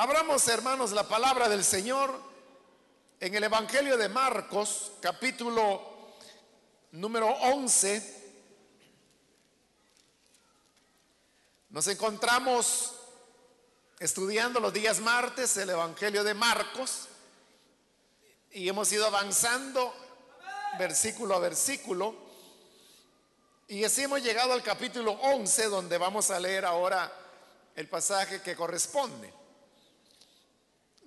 Abramos, hermanos, la palabra del Señor en el Evangelio de Marcos, capítulo número 11. Nos encontramos estudiando los días martes el Evangelio de Marcos y hemos ido avanzando versículo a versículo. Y así hemos llegado al capítulo 11 donde vamos a leer ahora el pasaje que corresponde.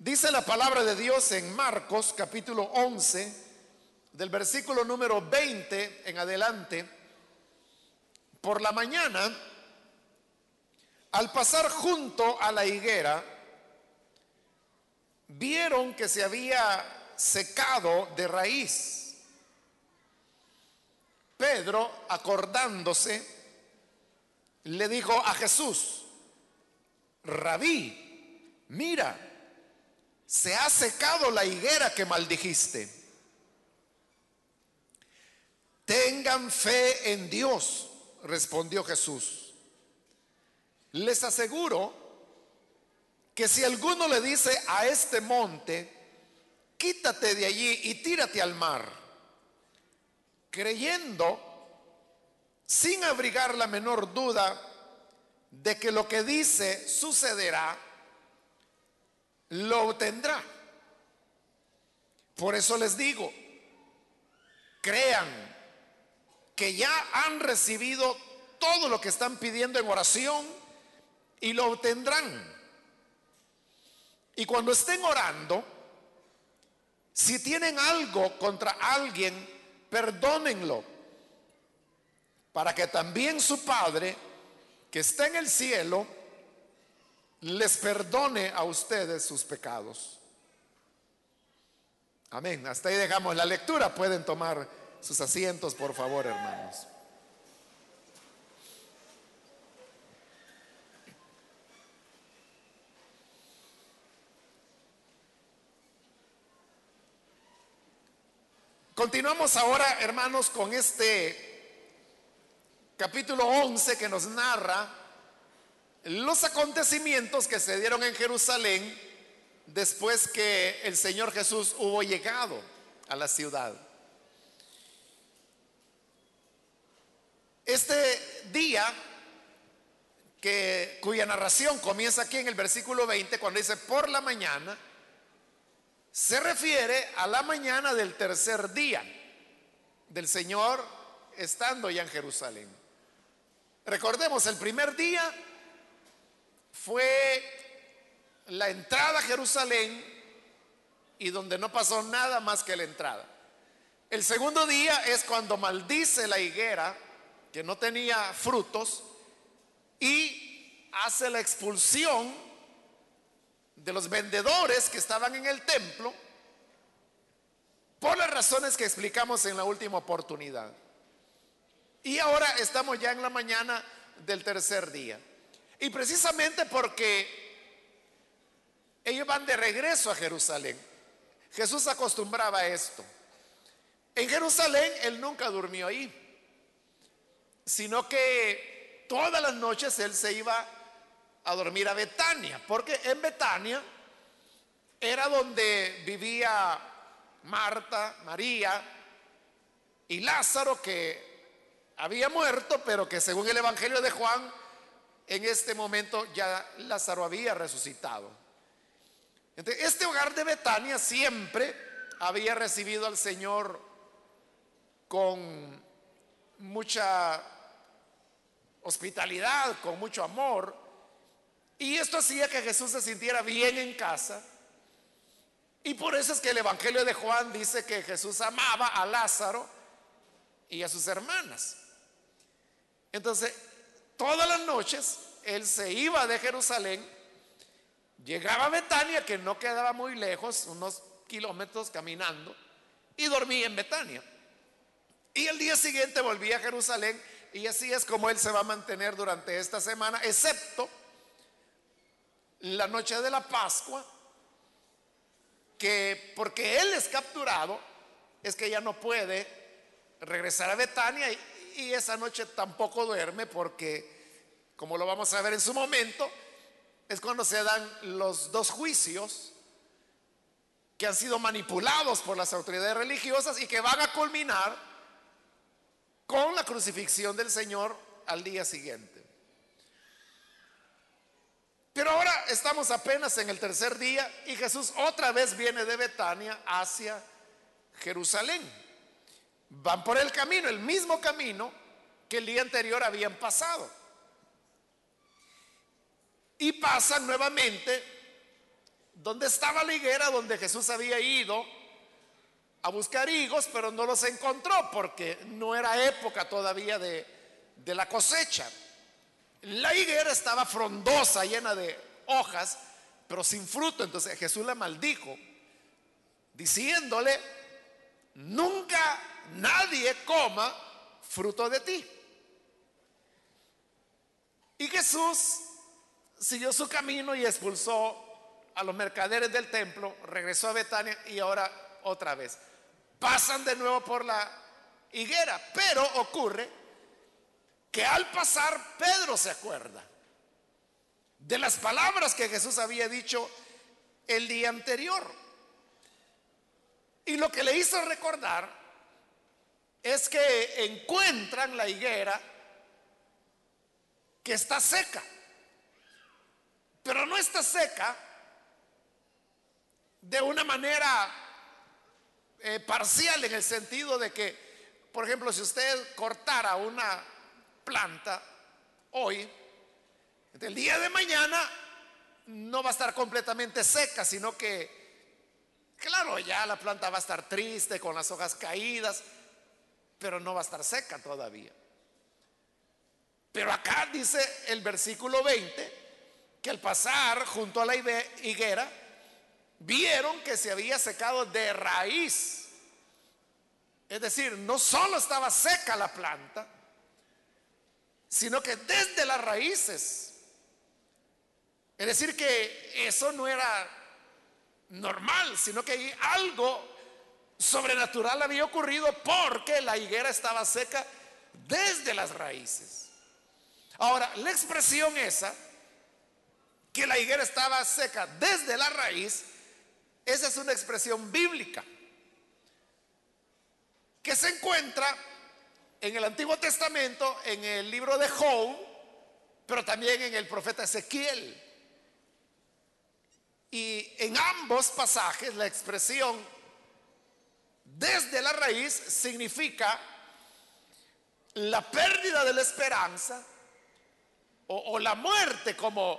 Dice la palabra de Dios en Marcos capítulo 11, del versículo número 20 en adelante. Por la mañana, al pasar junto a la higuera, vieron que se había secado de raíz. Pedro, acordándose, le dijo a Jesús, rabí, mira, se ha secado la higuera que maldijiste. Tengan fe en Dios, respondió Jesús. Les aseguro que si alguno le dice a este monte, quítate de allí y tírate al mar, creyendo, sin abrigar la menor duda, de que lo que dice sucederá, lo obtendrá. Por eso les digo, crean que ya han recibido todo lo que están pidiendo en oración y lo obtendrán. Y cuando estén orando, si tienen algo contra alguien, perdónenlo, para que también su Padre, que está en el cielo, les perdone a ustedes sus pecados. Amén. Hasta ahí dejamos la lectura. Pueden tomar sus asientos, por favor, hermanos. Continuamos ahora, hermanos, con este capítulo 11 que nos narra los acontecimientos que se dieron en Jerusalén después que el Señor Jesús hubo llegado a la ciudad. Este día que cuya narración comienza aquí en el versículo 20 cuando dice por la mañana se refiere a la mañana del tercer día del Señor estando ya en Jerusalén. Recordemos, el primer día fue la entrada a Jerusalén y donde no pasó nada más que la entrada. El segundo día es cuando maldice la higuera que no tenía frutos y hace la expulsión de los vendedores que estaban en el templo por las razones que explicamos en la última oportunidad. Y ahora estamos ya en la mañana del tercer día. Y precisamente porque ellos van de regreso a Jerusalén. Jesús acostumbraba a esto. En Jerusalén él nunca durmió ahí, sino que todas las noches él se iba a dormir a Betania, porque en Betania era donde vivía Marta, María y Lázaro, que había muerto, pero que según el Evangelio de Juan en este momento ya Lázaro había resucitado. este hogar de Betania siempre había recibido al Señor con mucha hospitalidad, con mucho amor. Y esto hacía que Jesús se sintiera bien en casa. Y por eso es que el Evangelio de Juan dice que Jesús amaba a Lázaro y a sus hermanas. Entonces, todas las noches él se iba de Jerusalén, llegaba a Betania, que no quedaba muy lejos, unos kilómetros caminando, y dormía en Betania. Y el día siguiente volvía a Jerusalén y así es como él se va a mantener durante esta semana, excepto la noche de la Pascua, que porque él es capturado, es que ya no puede regresar a Betania esa noche tampoco duerme porque, como lo vamos a ver en su momento, es cuando se dan los dos juicios que han sido manipulados por las autoridades religiosas y que van a culminar con la crucifixión del Señor al día siguiente. Pero ahora estamos apenas en el tercer día y Jesús otra vez viene de Betania hacia Jerusalén. Van por el camino, el mismo camino que el día anterior habían pasado. Y pasan nuevamente donde estaba la higuera, donde Jesús había ido a buscar higos, pero no los encontró porque no era época todavía de, de la cosecha. La higuera estaba frondosa, llena de hojas, pero sin fruto. Entonces Jesús la maldijo, diciéndole, nunca nadie coma fruto de ti. Y Jesús siguió su camino y expulsó a los mercaderes del templo, regresó a Betania y ahora otra vez. Pasan de nuevo por la higuera, pero ocurre que al pasar Pedro se acuerda de las palabras que Jesús había dicho el día anterior. Y lo que le hizo recordar es que encuentran la higuera que está seca, pero no está seca de una manera eh, parcial en el sentido de que, por ejemplo, si usted cortara una planta hoy, el día de mañana no va a estar completamente seca, sino que, claro, ya la planta va a estar triste, con las hojas caídas, pero no va a estar seca todavía. Pero acá dice el versículo 20 que al pasar junto a la higuera, vieron que se había secado de raíz. Es decir, no solo estaba seca la planta, sino que desde las raíces. Es decir, que eso no era normal, sino que algo sobrenatural había ocurrido porque la higuera estaba seca desde las raíces. Ahora, la expresión esa, que la higuera estaba seca desde la raíz, esa es una expresión bíblica que se encuentra en el Antiguo Testamento, en el libro de Job, pero también en el profeta Ezequiel. Y en ambos pasajes la expresión desde la raíz significa la pérdida de la esperanza o, la muerte, como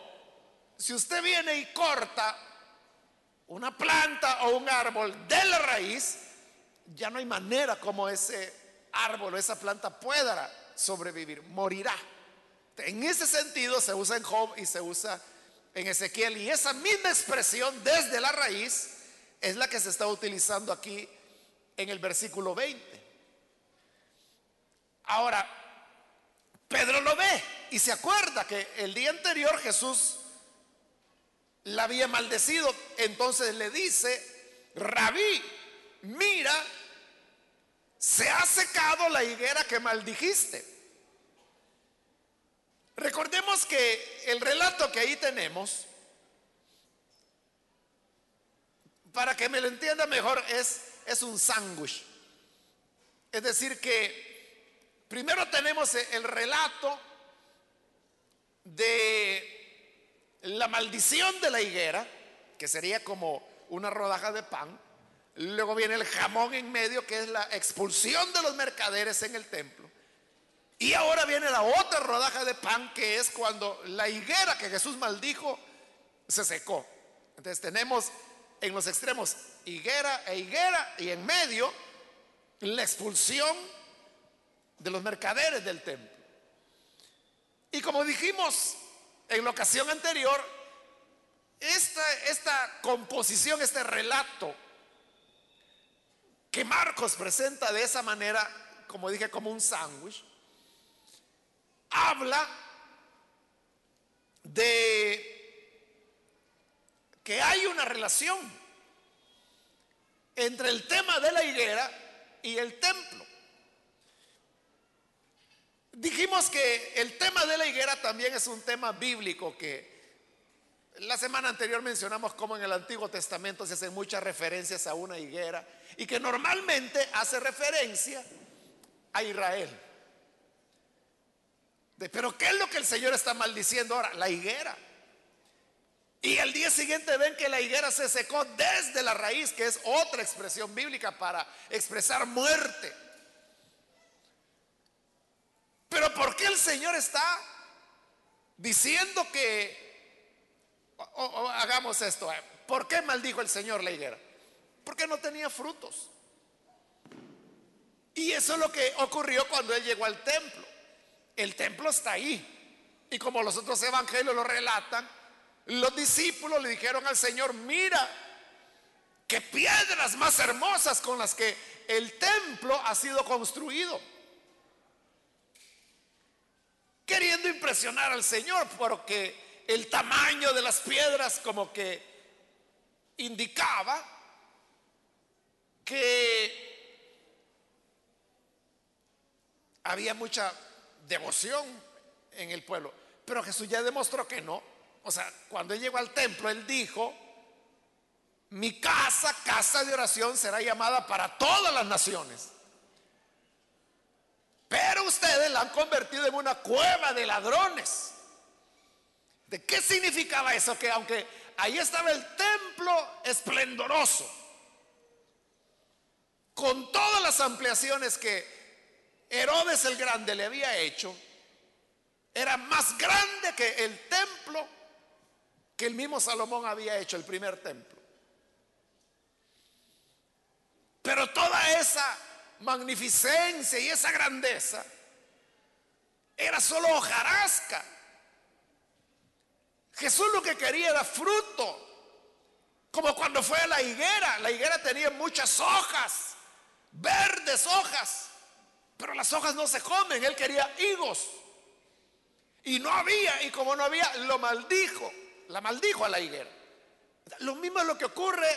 si usted viene y corta una planta o un árbol de la raíz, ya no hay manera como ese árbol o esa planta pueda sobrevivir, morirá. En ese sentido se usa en Job y se usa en Ezequiel. Y esa misma expresión desde la raíz es la que se está utilizando aquí en el versículo 20. Ahora, Pedro lo ve y se acuerda que el día anterior Jesús la había maldecido. Entonces le dice, rabí, mira se ha secado la higuera que maldijiste. Recordemos que el relato que ahí tenemos, para que me lo entienda mejor, es, es un sándwich. Es decir, que primero tenemos el relato de la maldición de la higuera, que sería como una rodaja de pan. Luego viene el jamón en medio, que es la expulsión de los mercaderes en el templo. Y ahora viene la otra rodaja de pan, que es cuando la higuera que Jesús maldijo se secó. Entonces tenemos en los extremos higuera e higuera y en medio la expulsión de los mercaderes del templo. Y como dijimos en la ocasión anterior, esta, esta composición, este relato que Marcos presenta de esa manera, como dije, como un sándwich, habla de que hay una relación entre el tema de la higuera y el templo. Dijimos que el tema de la higuera también es un tema bíblico que La semana anterior mencionamos cómo en el Antiguo Testamento se hacen muchas referencias a una higuera y que normalmente hace referencia a Israel. Pero ¿qué es lo que el Señor está maldiciendo ahora? La higuera. Y al día siguiente ven que la higuera se secó desde la raíz, que es otra expresión bíblica para expresar muerte. Pero ¿por qué el Señor está diciendo que hagamos esto? ¿Por qué maldijo el Señor la higuera? Porque no tenía frutos. Y eso es lo que ocurrió cuando él llegó al templo. El templo está ahí. Y como los otros evangelios lo relatan, los discípulos le dijeron al Señor, mira, qué piedras más hermosas con las que el templo ha sido construido. Queriendo impresionar al Señor porque el tamaño de las piedras como que indicaba que había mucha devoción en el pueblo. Pero Jesús ya demostró que no. O sea, cuando él llegó al templo, él dijo, mi casa, casa de oración, será llamada para todas las naciones. Pero ustedes la han convertido en una cueva de ladrones. ¿De qué significaba eso? Que aunque ahí estaba el templo esplendoroso, con todas las ampliaciones que Herodes el Grande le había hecho, era más grande que el templo que el mismo Salomón había hecho, el primer templo. Pero toda esa magnificencia y esa grandeza era solo hojarasca. Jesús lo que quería era fruto. Como cuando fue a la higuera. La higuera tenía muchas hojas, verdes hojas. Pero las hojas no se comen. Él quería higos. Y no había. Y como no había, lo maldijo la maldijo a la higuera. Lo mismo es lo que ocurre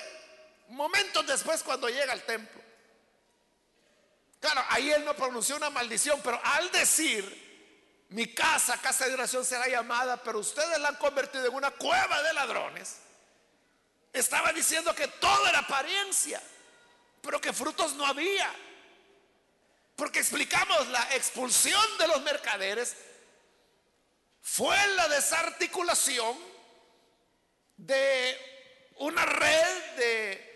momentos después cuando llega al templo. Claro, ahí él no pronunció una maldición, pero al decir, mi casa, casa de oración será llamada, pero ustedes la han convertido en una cueva de ladrones, estaba diciendo que todo era apariencia, pero que frutos no había. Porque explicamos la expulsión de los mercaderes fue la desarticulación de una red de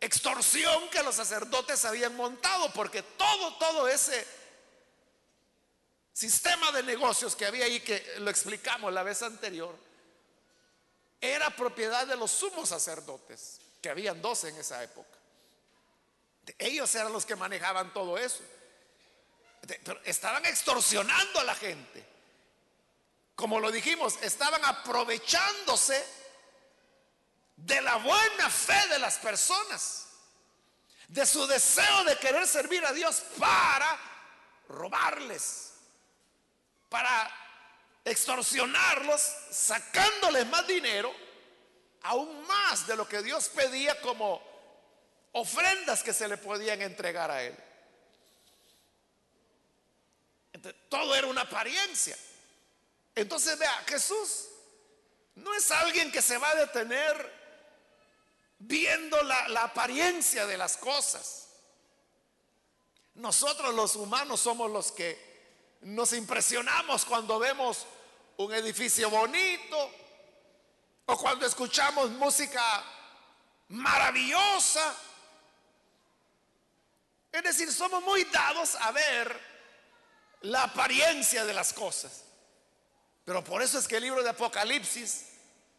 extorsión que los sacerdotes habían montado, porque todo, todo ese sistema de negocios que había ahí, que lo explicamos la vez anterior, era propiedad de los sumos sacerdotes, que habían dos en esa época. Ellos eran los que manejaban todo eso. Pero estaban extorsionando a la gente. Como lo dijimos, estaban aprovechándose de la buena fe de las personas, de su deseo de querer servir a Dios para robarles, para extorsionarlos, sacándoles más dinero, aún más de lo que Dios pedía como ofrendas que se le podían entregar a Él. todo era una apariencia. Entonces vea, Jesús no es alguien que se va a detener viendo la, apariencia de las cosas. Nosotros los humanos somos los que nos impresionamos cuando vemos un edificio bonito o cuando escuchamos música maravillosa. Es decir, somos muy dados a ver la apariencia de las cosas. Pero por eso es que el libro de Apocalipsis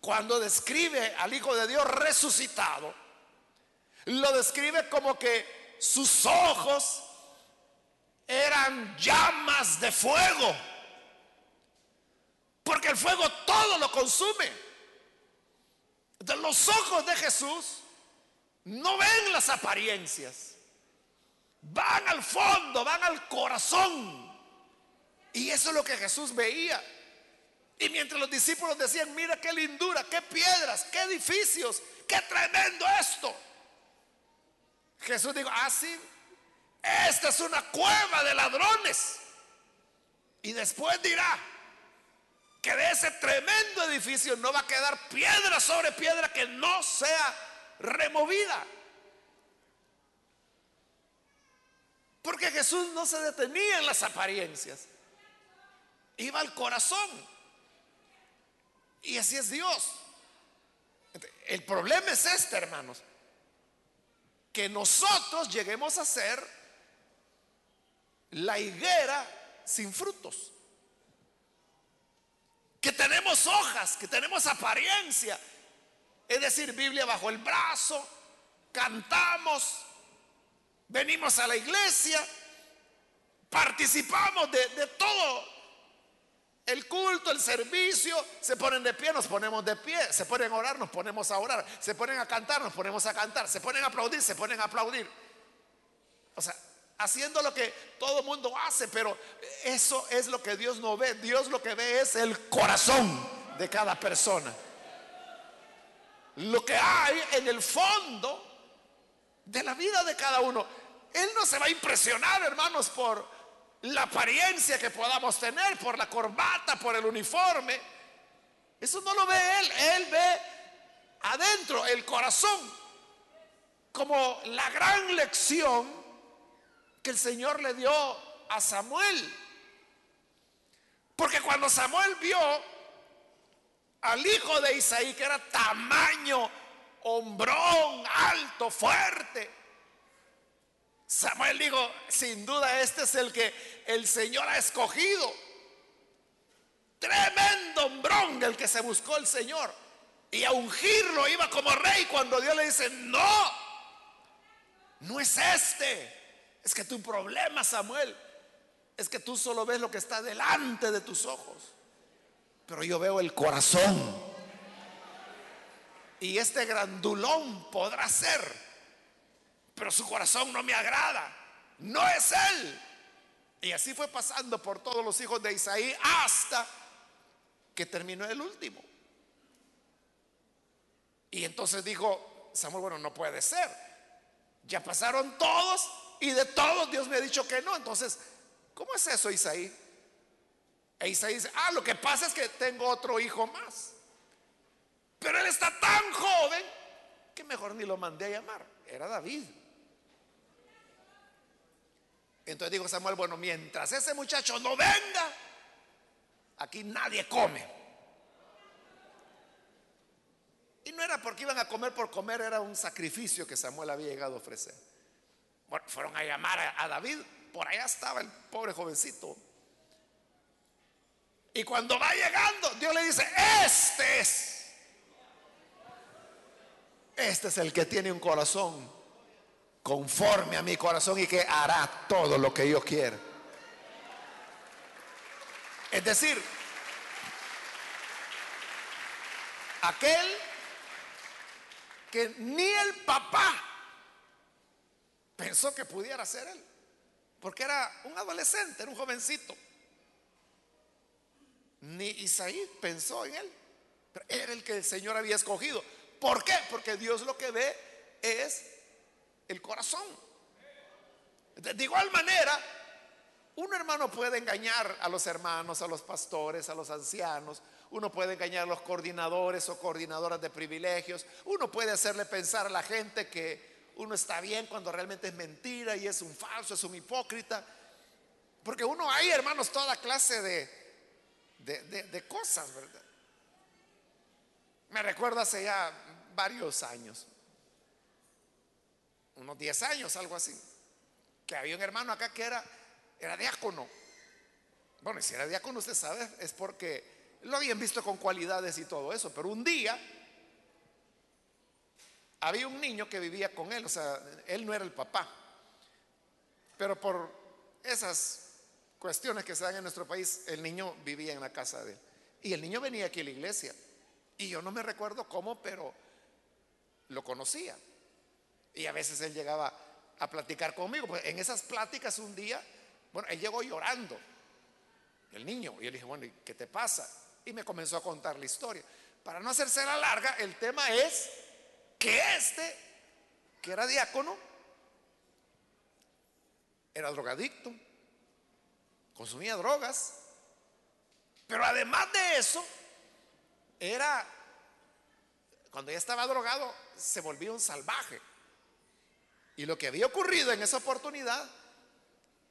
cuando describe al Hijo de Dios resucitado, lo describe como que sus ojos eran llamas de fuego, porque el fuego todo lo consume. De los ojos de Jesús no ven las apariencias, van al fondo, van al corazón. Y eso es lo que Jesús veía. Y mientras los discípulos decían, mira qué lindura, qué piedras, qué edificios, qué tremendo esto. Jesús dijo, ah, sí, esta es una cueva de ladrones. Y después dirá, que de ese tremendo edificio no va a quedar piedra sobre piedra que no sea removida. Porque Jesús no se detenía en las apariencias, iba al corazón. Y así es Dios. El problema es este, hermanos, que nosotros lleguemos a ser la higuera sin frutos. Que tenemos hojas, que tenemos apariencia, es decir, Biblia bajo el brazo, cantamos, venimos a la iglesia, participamos de, de, todo el culto, el servicio, se ponen de pie, nos ponemos de pie, se ponen a orar, nos ponemos a orar, se ponen a cantar, nos ponemos a cantar, se ponen a aplaudir, se ponen a aplaudir. O sea, haciendo lo que todo mundo hace, pero eso es lo que Dios no ve. Dios lo que ve es el corazón de cada persona. Lo que hay en el fondo de la vida de cada uno. Él no se va a impresionar, hermanos, por la apariencia que podamos tener, por la corbata, por el uniforme. Eso no lo ve Él. Él ve adentro el corazón como la gran lección que el Señor le dio a Samuel. Porque cuando Samuel vio al hijo de Isaí, que era tamaño, hombrón, alto, fuerte, Samuel dijo, sin duda este es el que el Señor ha escogido. Tremendo hombrón el que se buscó el Señor. Y a ungirlo iba como rey cuando Dios le dice, no, no es este. Es que tu problema, Samuel, es que tú solo ves lo que está delante de tus ojos. Pero yo veo el corazón. Y este grandulón podrá ser, pero su corazón no me agrada. No es él. Y así fue pasando por todos los hijos de Isaí hasta que terminó el último. Y entonces dijo Samuel, bueno, no puede ser. Ya pasaron todos y de todos Dios me ha dicho que no. Entonces, ¿cómo es eso, Isaí? E Isaí dice, ah, lo que pasa es que tengo otro hijo más. Pero él está tan joven que mejor ni lo mandé a llamar. Era David. Entonces dijo Samuel, bueno, mientras ese muchacho no venga, aquí nadie come. Y no era porque iban a comer por comer, era un sacrificio que Samuel había llegado a ofrecer. Bueno, fueron a llamar a, David, por allá estaba el pobre jovencito. Y cuando va llegando, Dios le dice, este es. Este es el que tiene un corazón conforme a mi corazón y que hará todo lo que yo quiero. Es decir, aquel que ni el papá pensó que pudiera ser él, porque era un adolescente, era un jovencito. Ni Isaí pensó en él, pero era el que el Señor había escogido. ¿Por qué? Porque Dios lo que ve es el corazón. De igual manera, un hermano puede engañar a los hermanos, a los pastores, a los ancianos, uno puede engañar a los coordinadores o coordinadoras de privilegios, uno puede hacerle pensar a la gente que uno está bien cuando realmente es mentira y es un falso, es un hipócrita. Porque uno hay, hermanos, toda clase de, de, cosas, ¿verdad? Me recuerdo hace ya varios años, unos 10 años, algo así, que había un hermano acá que era, era diácono. Bueno, si era diácono, usted sabe, es porque lo habían visto con cualidades y todo eso, pero un día había un niño que vivía con él, o sea, él no era el papá, pero por esas cuestiones que se dan en nuestro país, el niño vivía en la casa de él. Y el niño venía aquí a la iglesia. Y yo no me recuerdo cómo, pero lo conocía. Y a veces él llegaba a platicar conmigo. Pues en esas pláticas un día, bueno, él llegó llorando, el niño. Y yo le dije, bueno, ¿y qué te pasa? Y me comenzó a contar la historia. Para no hacerse la larga, el tema es que este, que era diácono, era drogadicto, consumía drogas Pero además de eso, era, cuando ya estaba drogado, se volvió un salvaje. Y lo que había ocurrido en esa oportunidad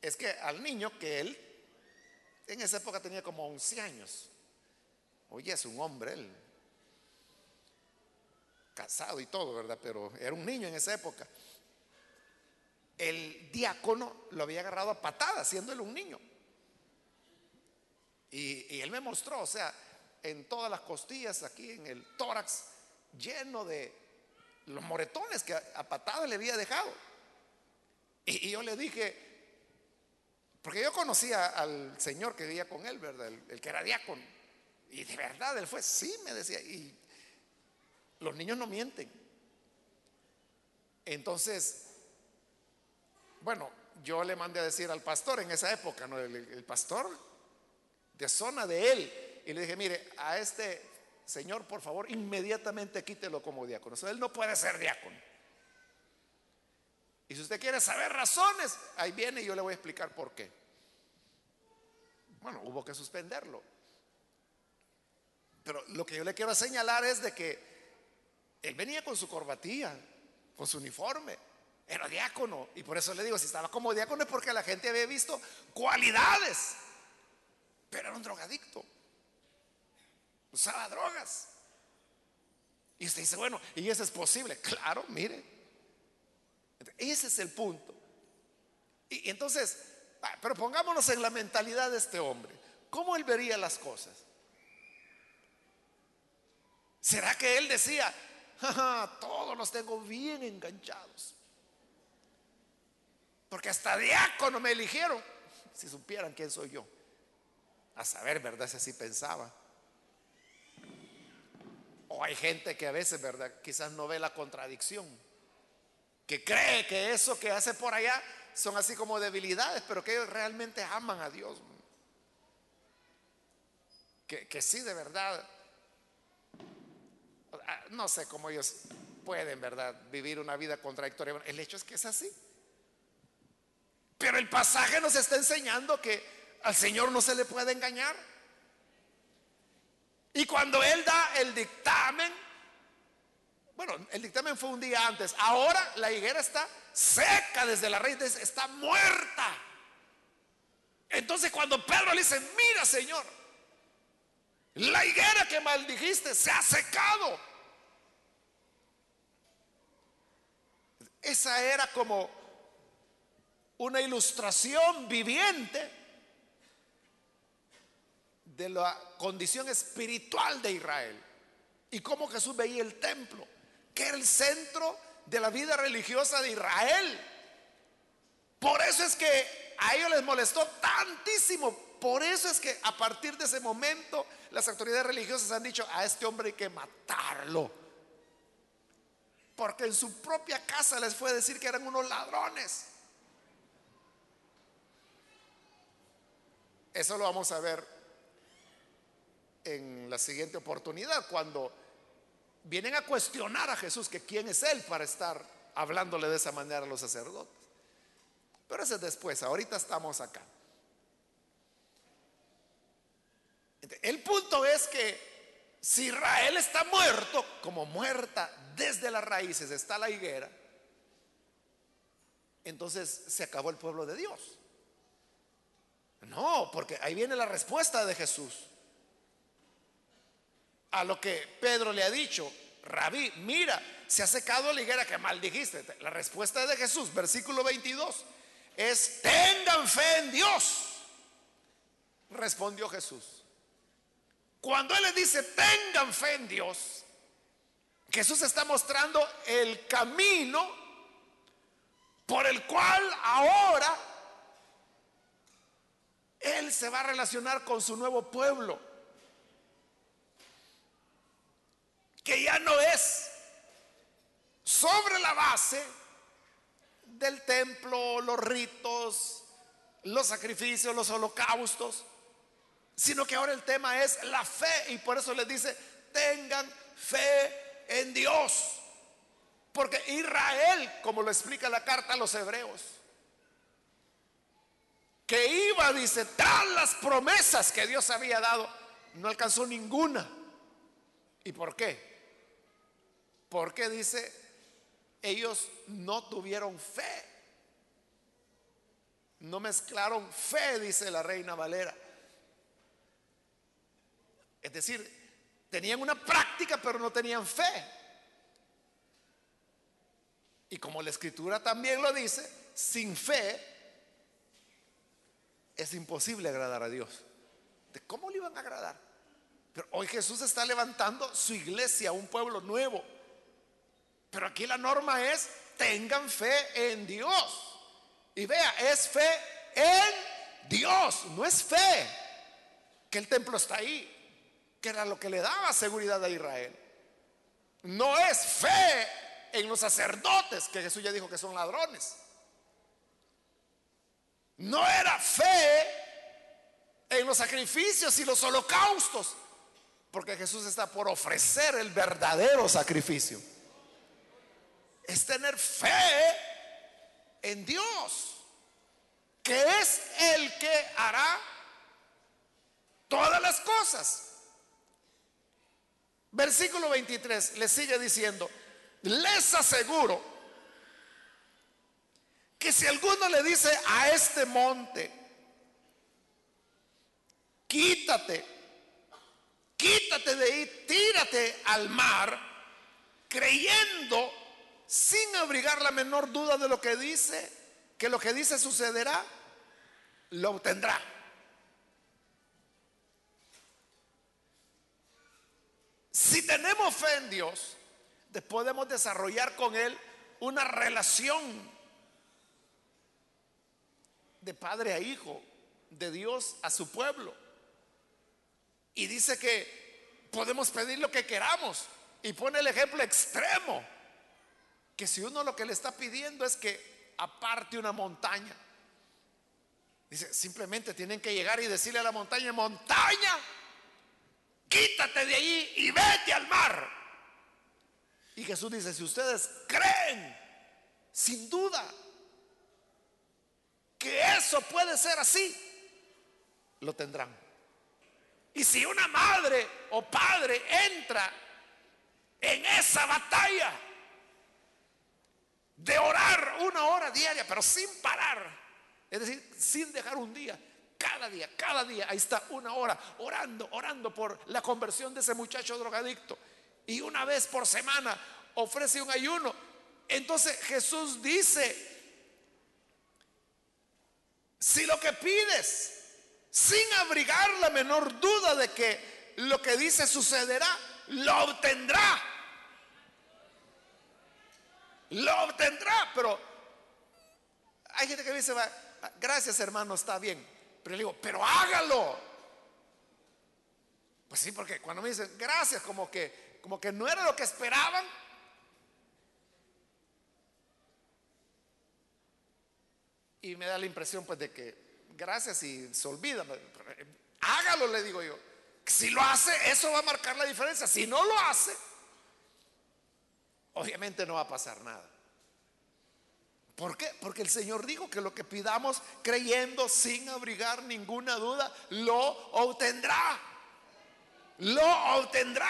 es que al niño que él en esa época tenía como 11 años. Oye, es un hombre, él casado y todo, ¿verdad? Pero era un niño en esa época. El diácono lo había agarrado a patadas, siendo él un niño. Y, y, él me mostró, o sea, en todas las costillas, aquí en el tórax, lleno de los moretones que a, patadas le había dejado. Y, yo le dije, porque yo conocía al señor que vivía con él, ¿verdad? El, que era diácono. Y de verdad, él fue, sí, me decía. Y los niños no mienten. Entonces, bueno, yo le mandé a decir al pastor en esa época, ¿no? el pastor de zona de él. Y le dije, mire, a este señor, por favor, inmediatamente quítelo como diácono. él no puede ser diácono. Y si usted quiere saber razones, ahí viene y yo le voy a explicar por qué. Bueno, hubo que suspenderlo. Pero lo que yo le quiero señalar es de que él venía con su corbatilla, con su uniforme, era diácono. Y por eso le digo, si estaba como diácono es porque la gente había visto cualidades pero era un drogadicto. Usaba drogas. Y usted dice, bueno, ¿y eso es posible? Claro, mire. Ese es el punto. Y, entonces, ah, pero pongámonos en la mentalidad de este hombre. ¿Cómo él vería las cosas? ¿Será que él decía, todos los tengo bien enganchados? Porque hasta diácono me eligieron. Si supieran quién soy yo. A saber, ¿verdad? Si así pensaba. O hay gente que a veces, ¿verdad? Quizás no ve la contradicción. Que cree que eso que hace por allá son así como debilidades, pero que ellos realmente aman a Dios. Que, que sí, de verdad. No sé cómo ellos pueden, ¿verdad? Vivir una vida contradictoria. El hecho es que es así. Pero el pasaje nos está enseñando que al Señor no se le puede engañar. Y cuando Él da el dictamen, bueno, el dictamen fue un día antes, ahora la higuera está seca desde la raíz, está muerta. Entonces cuando Pedro le dice, mira Señor, la higuera que maldijiste se ha secado. Esa era como una ilustración viviente de la condición espiritual de Israel y cómo Jesús veía el templo, que era el centro de la vida religiosa de Israel. Por eso es que a ellos les molestó tantísimo. Por eso es que a partir de ese momento las autoridades religiosas han dicho, a este hombre hay que matarlo. Porque en su propia casa les fue a decir que eran unos ladrones. Eso lo vamos a ver en la siguiente oportunidad, cuando vienen a cuestionar a Jesús que quién es Él para estar hablándole de esa manera a los sacerdotes. Pero ese es después, ahorita estamos acá. El punto es que si Israel está muerto, como muerta desde las raíces está la higuera, entonces se acabó el pueblo de Dios. No, porque ahí viene la respuesta de Jesús a lo que Pedro le ha dicho, Rabí, mira, se ha secado la higuera que maldijiste. La respuesta de Jesús, versículo 22, es, tengan fe en Dios. Respondió Jesús. Cuando Él le dice, tengan fe en Dios, Jesús está mostrando el camino por el cual ahora Él se va a relacionar con su nuevo pueblo. Que ya no es sobre la base del templo, los ritos, los sacrificios, los holocaustos, sino que ahora el tema es la fe y por eso les dice, tengan fe en Dios. Porque Israel, como lo explica la carta a los hebreos, que iba, dice, tras las promesas que Dios había dado, no alcanzó ninguna. ¿Y por qué? Porque dice, ellos no tuvieron fe. No mezclaron fe, dice la reina Valera. Es decir, tenían una práctica, pero no tenían fe. Y como la escritura también lo dice, sin fe es imposible agradar a Dios. ¿De cómo le iban a agradar? Pero hoy Jesús está levantando su iglesia, un pueblo nuevo. Pero aquí la norma es, tengan fe en Dios. Y vea, es fe en Dios, no es fe que el templo está ahí, que era lo que le daba seguridad a Israel. No es fe en los sacerdotes, que Jesús ya dijo que son ladrones. No era fe en los sacrificios y los holocaustos, porque Jesús está por ofrecer el verdadero sacrificio. Es tener fe en Dios, que es el que hará todas las cosas. Versículo 23 le sigue diciendo, les aseguro que si alguno le dice a este monte, quítate, quítate de ahí, tírate al mar, creyendo sin abrigar la menor duda de lo que dice, que lo que dice sucederá, lo obtendrá. Si tenemos fe en Dios, podemos desarrollar con Él una relación de padre a hijo, de Dios a su pueblo. Y dice que podemos pedir lo que queramos. Y pone el ejemplo extremo, que si uno lo que le está pidiendo es que aparte una montaña, dice, simplemente tienen que llegar y decirle a la montaña, montaña, quítate de ahí y vete al mar. Y Jesús dice, si ustedes creen, sin duda, que eso puede ser así, lo tendrán. Y si una madre o padre entra en esa batalla de orar una hora diaria, pero sin parar, es decir, sin dejar un día, cada día, cada día, ahí está una hora orando, orando por la conversión de ese muchacho drogadicto y una vez por semana ofrece un ayuno. Entonces Jesús dice, si lo que pides, sin abrigar la menor duda de que lo que dice sucederá, lo obtendrá. Lo obtendrá, pero hay gente que dice, gracias hermano, está bien. Pero le digo, pero hágalo. Pues sí, porque cuando me dicen gracias, como que como que no era lo que esperaban. Y me da la impresión pues de que gracias y se olvida. Hágalo, le digo yo. Si lo hace, eso va a marcar la diferencia. Si no lo hace, obviamente no va a pasar nada. ¿Por qué? Porque el Señor dijo que lo que pidamos creyendo sin abrigar ninguna duda, lo obtendrá. Lo obtendrá.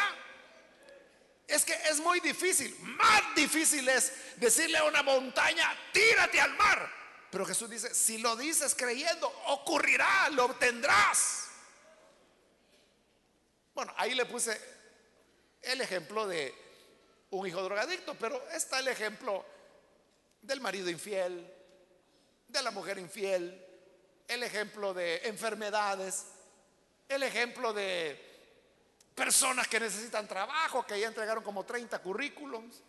Es que es muy difícil. Más difícil es decirle a una montaña, tírate al mar. Pero Jesús dice, si lo dices creyendo, ocurrirá, lo obtendrás. Bueno, ahí le puse el ejemplo de un hijo drogadicto, pero está el ejemplo del marido infiel, de la mujer infiel, el ejemplo de enfermedades, el ejemplo de personas que necesitan trabajo, que ya entregaron como 30 currículums.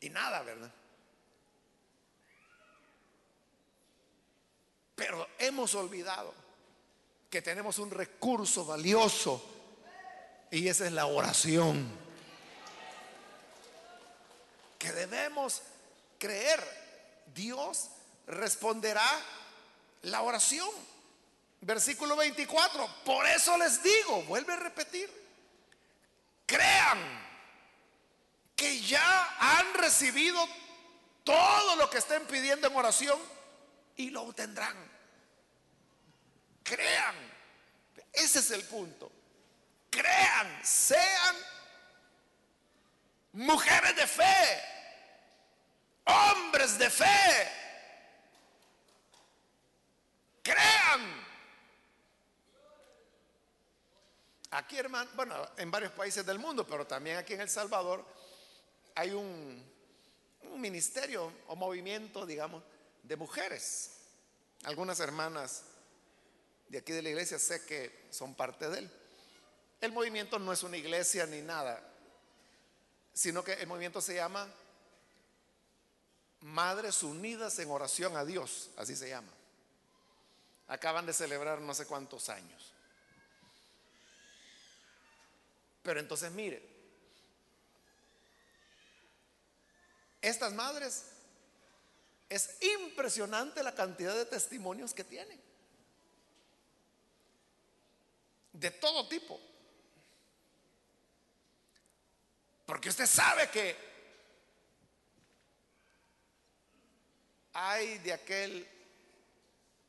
Y nada, ¿verdad? Pero hemos olvidado que tenemos un recurso valioso y esa es la oración. Que debemos creer. Dios responderá la oración. Versículo 24, por eso les digo, vuelve a repetir, crean que ya han recibido todo lo que estén pidiendo en oración y lo obtendrán. Crean, Ese es el punto. Crean, sean mujeres de fe, hombres de fe. Crean. Aquí, hermano, bueno, en varios países del mundo, pero también aquí en El Salvador, hay un, un ministerio o movimiento, digamos, de mujeres. Algunas hermanas de aquí de la iglesia sé que son parte de él. El movimiento no es una iglesia ni nada, sino que el movimiento se llama Madres Unidas en Oración a Dios, así se llama. Acaban de celebrar no sé cuántos años. Pero entonces mire, estas madres es impresionante la cantidad de testimonios que tienen. De todo tipo. Porque usted sabe que hay de aquel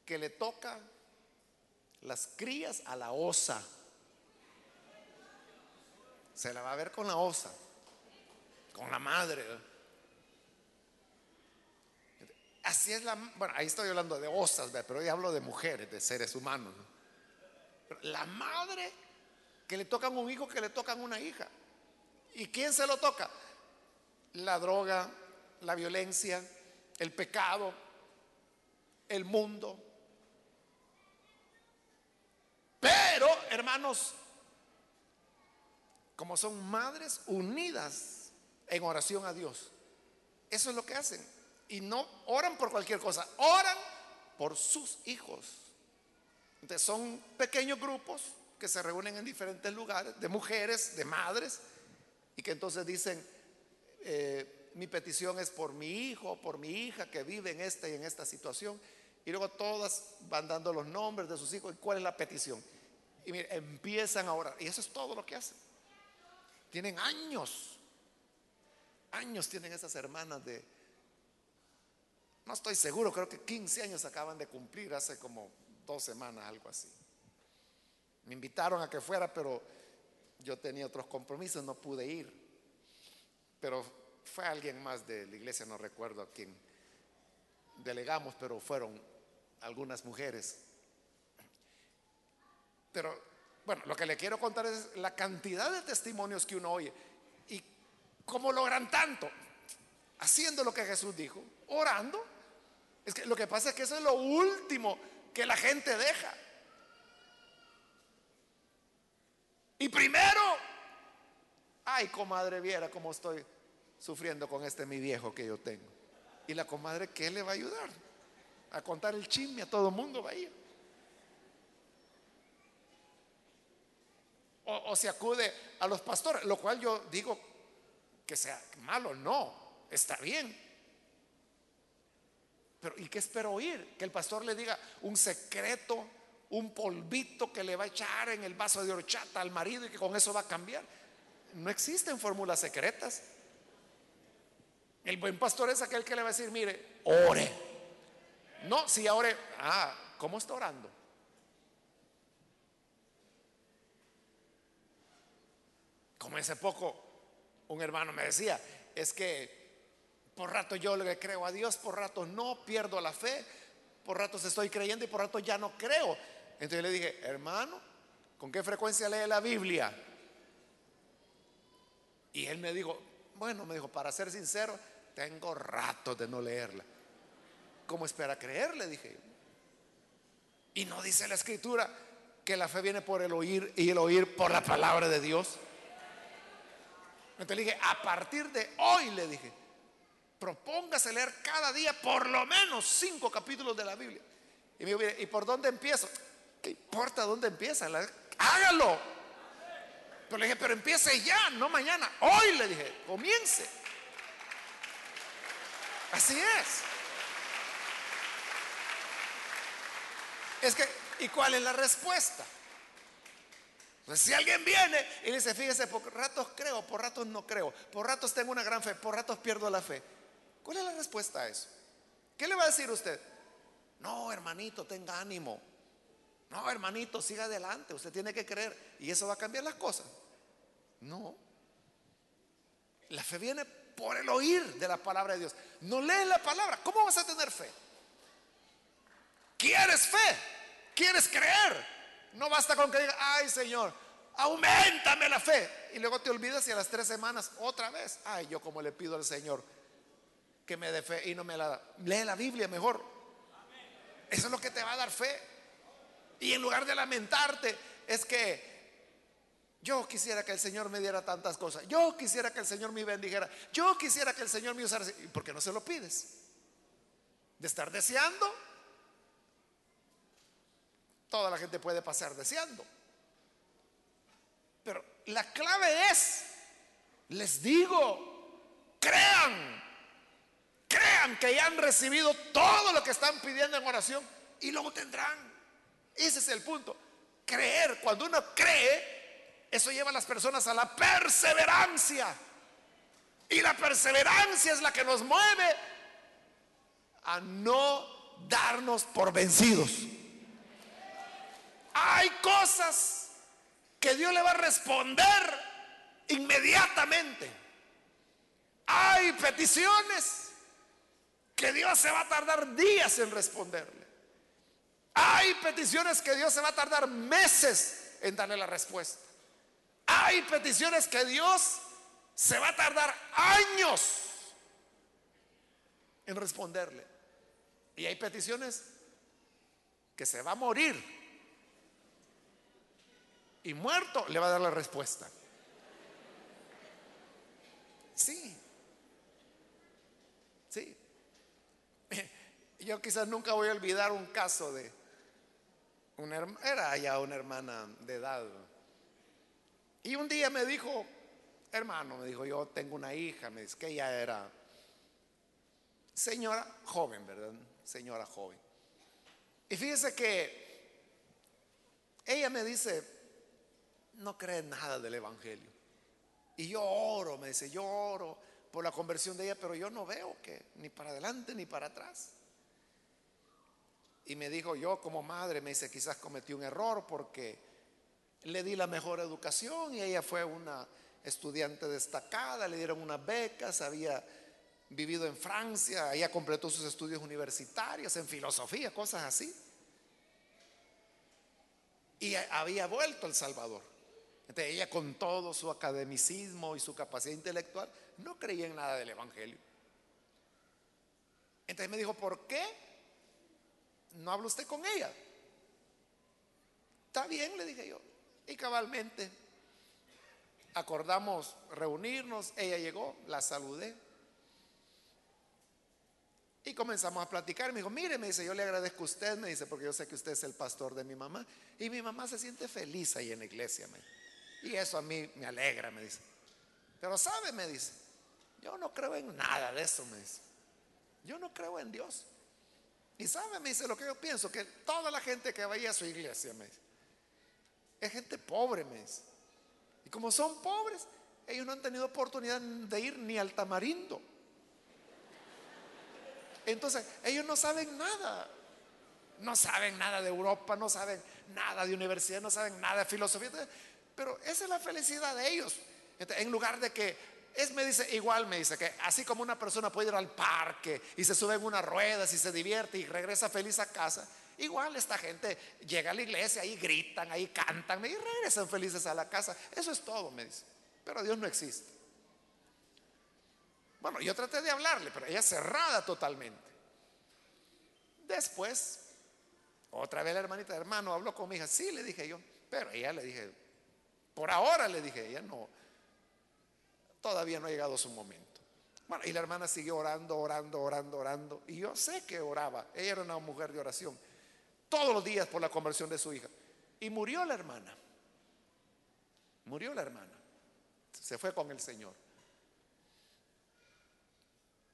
que le toca las crías a la osa. Se la va a ver con la osa, con la madre. Así es la... Bueno, ahí estoy hablando de osas, pero hoy hablo de mujeres, de seres humanos. La madre que le tocan un hijo, que le tocan una hija. ¿Y quién se lo toca? La droga, la violencia, el pecado, el mundo. Pero, hermanos, como son madres unidas en oración a Dios, eso es lo que hacen. Y no oran por cualquier cosa, oran por sus hijos. Entonces son pequeños grupos que se reúnen en diferentes lugares, de mujeres, de madres, y que entonces dicen, eh, mi petición es por mi hijo, por mi hija que vive en esta y en esta situación. Y luego todas van dando los nombres de sus hijos y cuál es la petición. Y mire, empiezan a orar. Y eso es todo lo que hacen. Tienen años, años tienen esas hermanas de, no estoy seguro, creo que 15 años acaban de cumplir hace como dos semanas, algo así. Me invitaron a que fuera, pero yo tenía otros compromisos, no pude ir. Pero fue alguien más de la iglesia, no recuerdo a quién delegamos, pero fueron algunas mujeres. Pero bueno, lo que le quiero contar es la cantidad de testimonios que uno oye y cómo logran tanto haciendo lo que Jesús dijo, orando. Es que lo que pasa es que eso es lo último que la gente deja. Y primero, ay, comadre, viera cómo estoy sufriendo con este mi viejo que yo tengo. Y la comadre, ¿qué le va a ayudar? A contar el chisme a todo mundo va a ir. O, o, se acude a los pastores, lo cual yo digo que sea malo, no, está bien. Pero ¿y qué espero oír? Que el pastor le diga un secreto un polvito que le va a echar en el vaso de horchata al marido y que con eso va a cambiar. No existen fórmulas secretas. El buen pastor es aquel que le va a decir, mire, ore. No, si ore, ah, ¿cómo está orando? Como hace poco un hermano me decía, es que por rato yo le creo a Dios, por rato no, pierdo la fe, por ratos estoy creyendo y por rato ya no creo. Entonces le dije, hermano, ¿con qué frecuencia lee la Biblia? Y él me dijo, bueno, me dijo, para ser sincero, tengo rato de no leerla. ¿Cómo espera creerle? Dije Y no dice la escritura que la fe viene por el oír y el oír por la palabra de Dios. Entonces le dije, a partir de hoy le dije, propóngase leer cada día por lo menos cinco capítulos de la Biblia. Y me dijo, ¿y por dónde empiezo? ¿Qué importa dónde empieza? hágalo. Pero le dije, pero empiece ya, no mañana. Hoy le dije, comience. Así es. Es que, ¿y cuál es la respuesta? Pues si alguien viene y dice, fíjese, por ratos creo, por ratos no creo, por ratos tengo una gran fe, por ratos pierdo la fe. ¿Cuál es la respuesta a eso? ¿Qué le va a decir usted? No, hermanito, tenga ánimo. No, hermanito, siga adelante, usted tiene que creer y eso va a cambiar las cosas. No. La fe viene por el oír de la palabra de Dios. No lees la palabra, ¿cómo vas a tener fe? ¿Quieres fe? ¿Quieres creer? No basta con que diga, ay Señor, aumentame la fe. Y luego te olvidas y a las tres semanas otra vez, ay, yo como le pido al Señor que me dé fe y no me la da. Lee la Biblia mejor. Eso es lo que te va a dar fe. Y en lugar de lamentarte, es que yo quisiera que el Señor me diera tantas cosas. Yo quisiera que el Señor me bendijera. Yo quisiera que el Señor me usara. ¿Y por qué no se lo pides? De estar deseando. Toda la gente puede pasar deseando. Pero la clave es, les digo, crean, crean que ya han recibido todo lo que están pidiendo en oración y luego tendrán. Ese es el punto. Creer, cuando uno cree, eso lleva a las personas a la perseverancia. Y la perseverancia es la que nos mueve a no darnos por vencidos. Hay cosas que Dios le va a responder inmediatamente. Hay peticiones que Dios se va a tardar días en responderle. Hay peticiones que Dios se va a tardar meses en darle la respuesta. Hay peticiones que Dios se va a tardar años en responderle. Y hay peticiones que se va a morir y muerto le va a dar la respuesta. Sí. Sí. Yo quizás nunca voy a olvidar un caso de una era ya una hermana de edad. Y un día me dijo, hermano, me dijo, yo tengo una hija, me dice que ella era señora joven, ¿verdad? Señora joven. Y fíjese que ella me dice, no cree nada del Evangelio. Y yo oro, me dice, yo oro por la conversión de ella, pero yo no veo que ni para adelante ni para atrás. Y me dijo, yo como madre, me dice, quizás cometí un error porque le di la mejor educación y ella fue una estudiante destacada, le dieron unas becas, había vivido en Francia, ella completó sus estudios universitarios en filosofía, cosas así. Y había vuelto a El Salvador. Entonces ella con todo su academicismo y su capacidad intelectual no creía en nada del Evangelio. Entonces me dijo, ¿por qué no habla usted con ella? Está bien, le dije yo. Y cabalmente acordamos reunirnos, ella llegó, la saludé. Y comenzamos a platicar. Me dijo, mire, me dice, yo le agradezco a usted, me dice, porque yo sé que usted es el pastor de mi mamá. Y mi mamá se siente feliz ahí en la iglesia. Me y eso a mí me alegra, me dice. Pero sabe, me dice, yo no creo en nada de eso, me dice. Yo no creo en Dios. Y sabe, me dice lo que yo pienso, que toda la gente que vaya a su iglesia, me dice, es gente pobre, me dice. Y como son pobres, ellos no han tenido oportunidad de ir ni al tamarindo. Entonces, ellos no saben nada. No saben nada de Europa, no saben nada de universidad, no saben nada de filosofía. Pero esa es la felicidad de ellos. En lugar de que, es, me dice, igual me dice que así como una persona puede ir al parque y se sube en una rueda y se divierte y regresa feliz a casa, igual esta gente llega a la iglesia y gritan, ahí cantan y regresan felices a la casa. Eso es todo, me dice. Pero Dios no existe. Bueno, yo traté de hablarle, pero ella cerrada totalmente. Después, otra vez la hermanita, hermano, habló con mi hija. Sí, le dije yo, pero ella le dije, por ahora le dije, ella no, todavía no ha llegado su momento. Bueno, y la hermana siguió orando, orando, orando, orando. Y yo sé que oraba. Ella era una mujer de oración. Todos los días por la conversión de su hija. Y murió la hermana. Murió la hermana. Se fue con el Señor.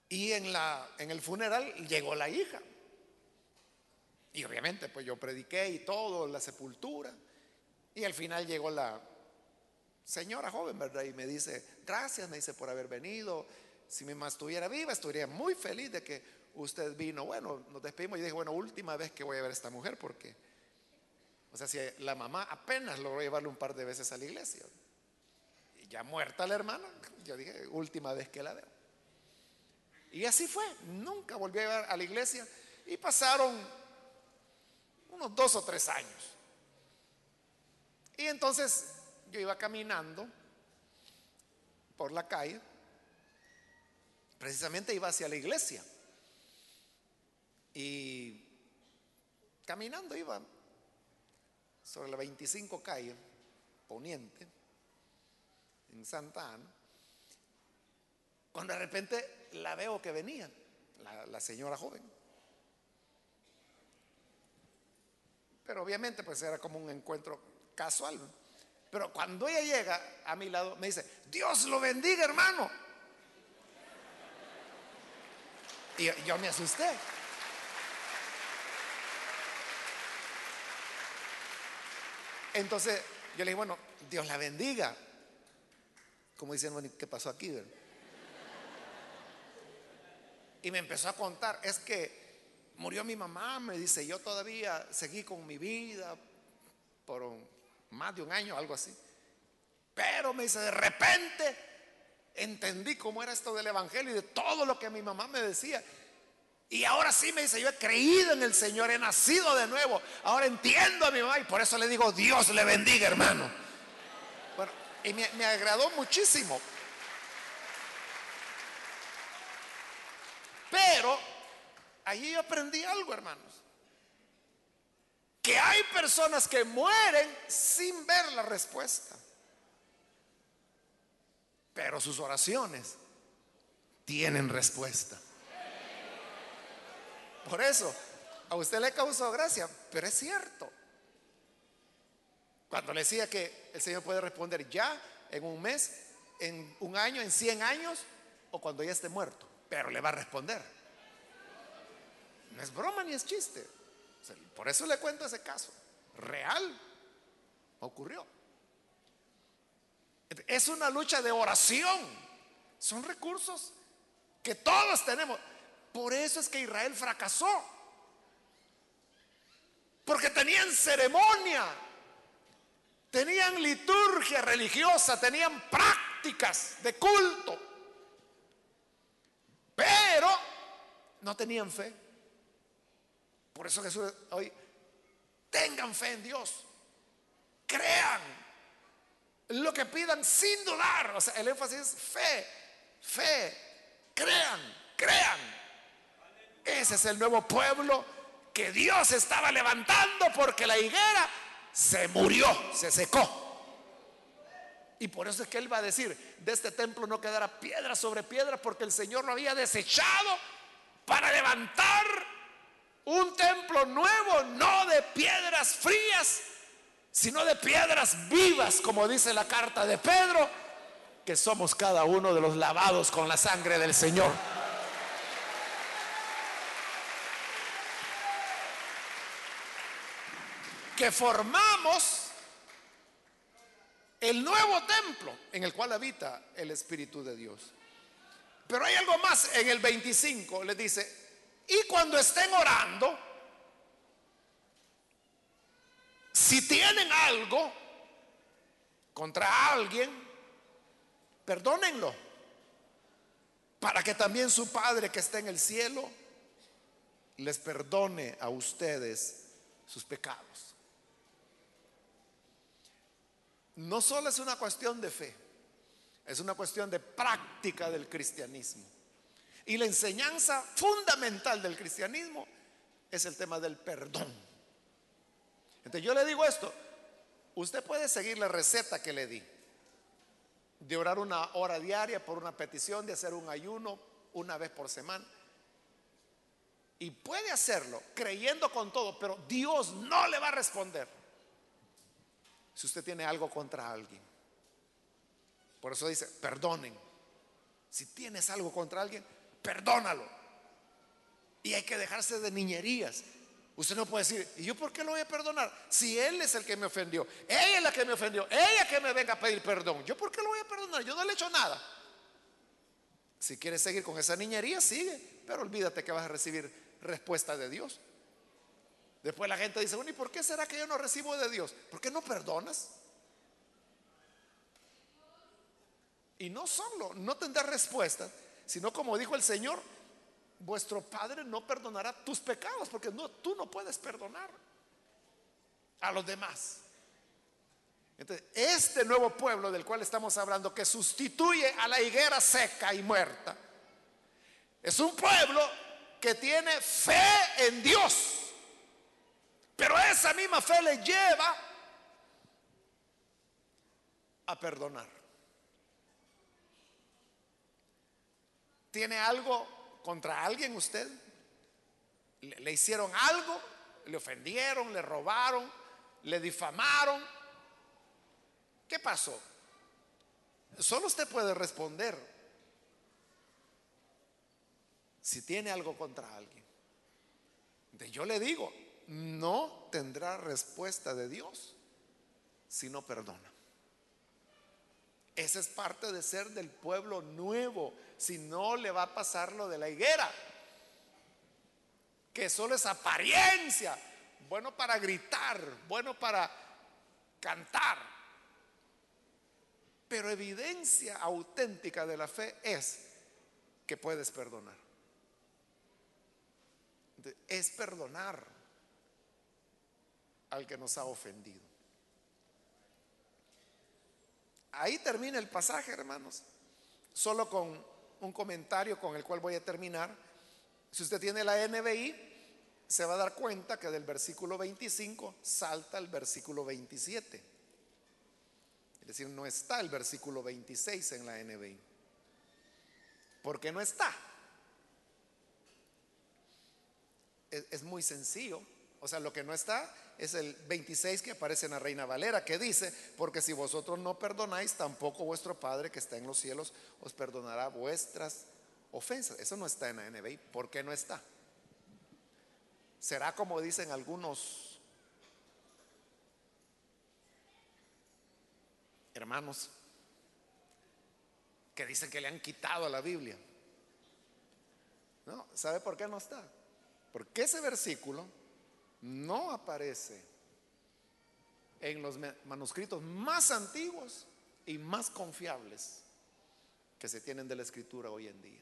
Y en, la, en el funeral llegó la hija. Y obviamente pues yo prediqué y todo, la sepultura. Y al final llegó la, señora joven, ¿verdad? Y me dice, gracias, me dice, por haber venido. Si mi mamá estuviera viva, estaría muy feliz de que usted vino. Bueno, nos despedimos y dije, bueno, última vez que voy a ver a esta mujer porque O sea, si la mamá apenas logró llevarlo un par de veces a la iglesia. Y ya muerta la hermana, yo dije, última vez que la veo. Y así fue, nunca volvió a llevar a la iglesia. Y pasaron unos dos o tres años. Y entonces yo iba caminando por la calle, precisamente iba hacia la iglesia. Y caminando iba sobre la 25 calle Poniente, en Santa Ana, cuando de repente la veo que venía, la, la señora joven. Pero obviamente pues era como un encuentro casual. Pero cuando ella llega a mi lado, me dice, Dios lo bendiga, hermano. Y yo, me asusté. Entonces yo le dije, bueno, Dios la bendiga. Como dicen, bueno, ¿qué pasó aquí? Y me empezó a contar, es que murió mi mamá, me dice, yo todavía seguí con mi vida por más de un año, algo así. Pero me dice, de repente entendí cómo era esto del Evangelio y de todo lo que mi mamá me decía. Y ahora sí me dice, yo he creído en el Señor, he nacido de nuevo. Ahora entiendo a mi mamá y por eso le digo, Dios le bendiga, hermano. Bueno, y me, agradó muchísimo. Pero allí yo aprendí algo, hermanos que hay personas que mueren sin ver la respuesta. Pero sus oraciones tienen respuesta. Por eso, a usted le causó gracia, pero es cierto. Cuando le decía que el Señor puede responder ya, en un mes, en un año, en 100 años, o cuando ya esté muerto, pero le va a responder. No es broma ni es chiste. Por eso le cuento ese caso. Real. Ocurrió. Es una lucha de oración. Son recursos que todos tenemos. Por eso es que Israel fracasó. Porque tenían ceremonia, tenían liturgia religiosa, tenían prácticas de culto. Pero no tenían fe. Por eso Jesús hoy, tengan fe en Dios, crean lo que pidan sin dudar. O sea, el énfasis es fe, fe, crean, crean. Ese es el nuevo pueblo que Dios estaba levantando porque la higuera se murió, se secó. Y por eso es que Él va a decir, de este templo no quedará piedra sobre piedra porque el Señor lo había desechado para levantar un templo nuevo, no de piedras frías, sino de piedras vivas, como dice la carta de Pedro, que somos cada uno de los lavados con la sangre del Señor. Que formamos el nuevo templo en el cual habita el Espíritu de Dios. Pero hay algo más en el 25, le dice, y cuando estén orando, si tienen algo contra alguien, perdónenlo, para que también su Padre que está en el cielo les perdone a ustedes sus pecados. No solo es una cuestión de fe, es una cuestión de práctica del cristianismo. Y la enseñanza fundamental del cristianismo es el tema del perdón. Entonces yo le digo esto, usted puede seguir la receta que le di, de orar una hora diaria por una petición, de hacer un ayuno una vez por semana. Y puede hacerlo creyendo con todo, pero Dios no le va a responder si usted tiene algo contra alguien. Por eso dice, perdonen. Si tienes algo contra alguien, perdónalo. Y hay que dejarse de niñerías. Usted no puede decir, ¿y yo por qué lo voy a perdonar? Si él es el que me ofendió, ella es la que me ofendió, ella que me venga a pedir perdón, ¿yo por qué lo voy a perdonar? Yo no le he hecho nada. Si quieres seguir con esa niñería, sigue, pero olvídate que vas a recibir respuesta de Dios. Después la gente dice, bueno, ¿y por qué será que yo no recibo de Dios? ¿Por qué no perdonas? Y no solo, no tendrás respuesta, sino como dijo el Señor, vuestro Padre no perdonará tus pecados, porque tú no puedes perdonar a los demás. Entonces, este nuevo pueblo del cual estamos hablando, que sustituye a la higuera seca y muerta, es un pueblo que tiene fe en Dios. Pero esa misma fe le lleva a perdonar. ¿Tiene algo contra alguien usted? ¿Le, hicieron algo? ¿Le ofendieron? ¿Le robaron? ¿Le difamaron? ¿Qué pasó? Solo usted puede responder si tiene algo contra alguien. yo le digo, no tendrá respuesta de Dios si no perdona. Esa es parte de ser del pueblo nuevo, si no le va a pasar lo de la higuera, que solo es apariencia, bueno para gritar, bueno para cantar, pero evidencia auténtica de la fe es que puedes perdonar. Es perdonar al que nos ha ofendido. Ahí termina el pasaje, hermanos. Solo con un comentario con el cual voy a terminar. Si usted tiene la NBI, se va a dar cuenta que del versículo 25 salta el versículo 27. Es decir, no está el versículo 26 en la NBI. ¿Por qué no está? Es, es muy sencillo. O sea, lo que no está es el 26 que aparece en la Reina Valera, que dice, porque si vosotros no perdonáis, tampoco vuestro Padre que está en los cielos os perdonará vuestras ofensas. Eso no está en la NBI. ¿Por qué no está? Será como dicen algunos hermanos que dicen que le han quitado a la Biblia. ¿No? ¿Sabe por qué no está? Porque ese versículo no aparece en los manuscritos más antiguos y más confiables que se tienen de la escritura hoy en día.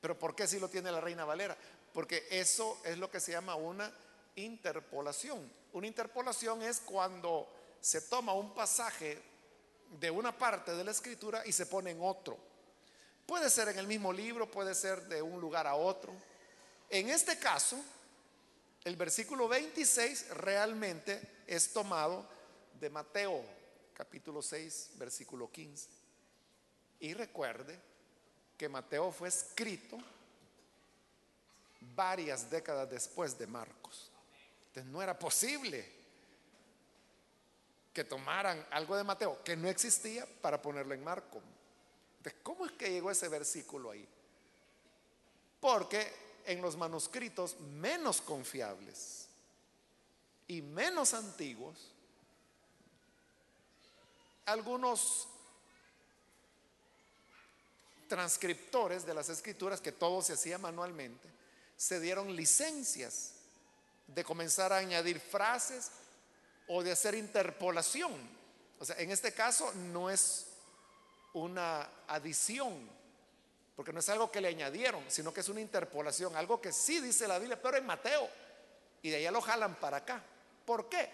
Pero ¿por qué si lo tiene la Reina Valera? Porque eso es lo que se llama una interpolación. Una interpolación es cuando se toma un pasaje de una parte de la escritura y se pone en otro. Puede ser en el mismo libro, puede ser de un lugar a otro. En este caso, el versículo 26 realmente es tomado de Mateo capítulo 6, versículo 15. Y recuerde que Mateo fue escrito varias décadas después de Marcos. Entonces no era posible que tomaran algo de Mateo que no existía para ponerlo en Marcos. Entonces, ¿cómo es que llegó ese versículo ahí? Porque en los manuscritos menos confiables y menos antiguos, algunos transcriptores de las escrituras, que todo se hacía manualmente, se dieron licencias de comenzar a añadir frases o de hacer interpolación. O sea, en este caso no es una adición porque no es algo que le añadieron, sino que es una interpolación, algo que sí dice la Biblia, pero en Mateo. Y de allá lo jalan para acá. ¿Por qué?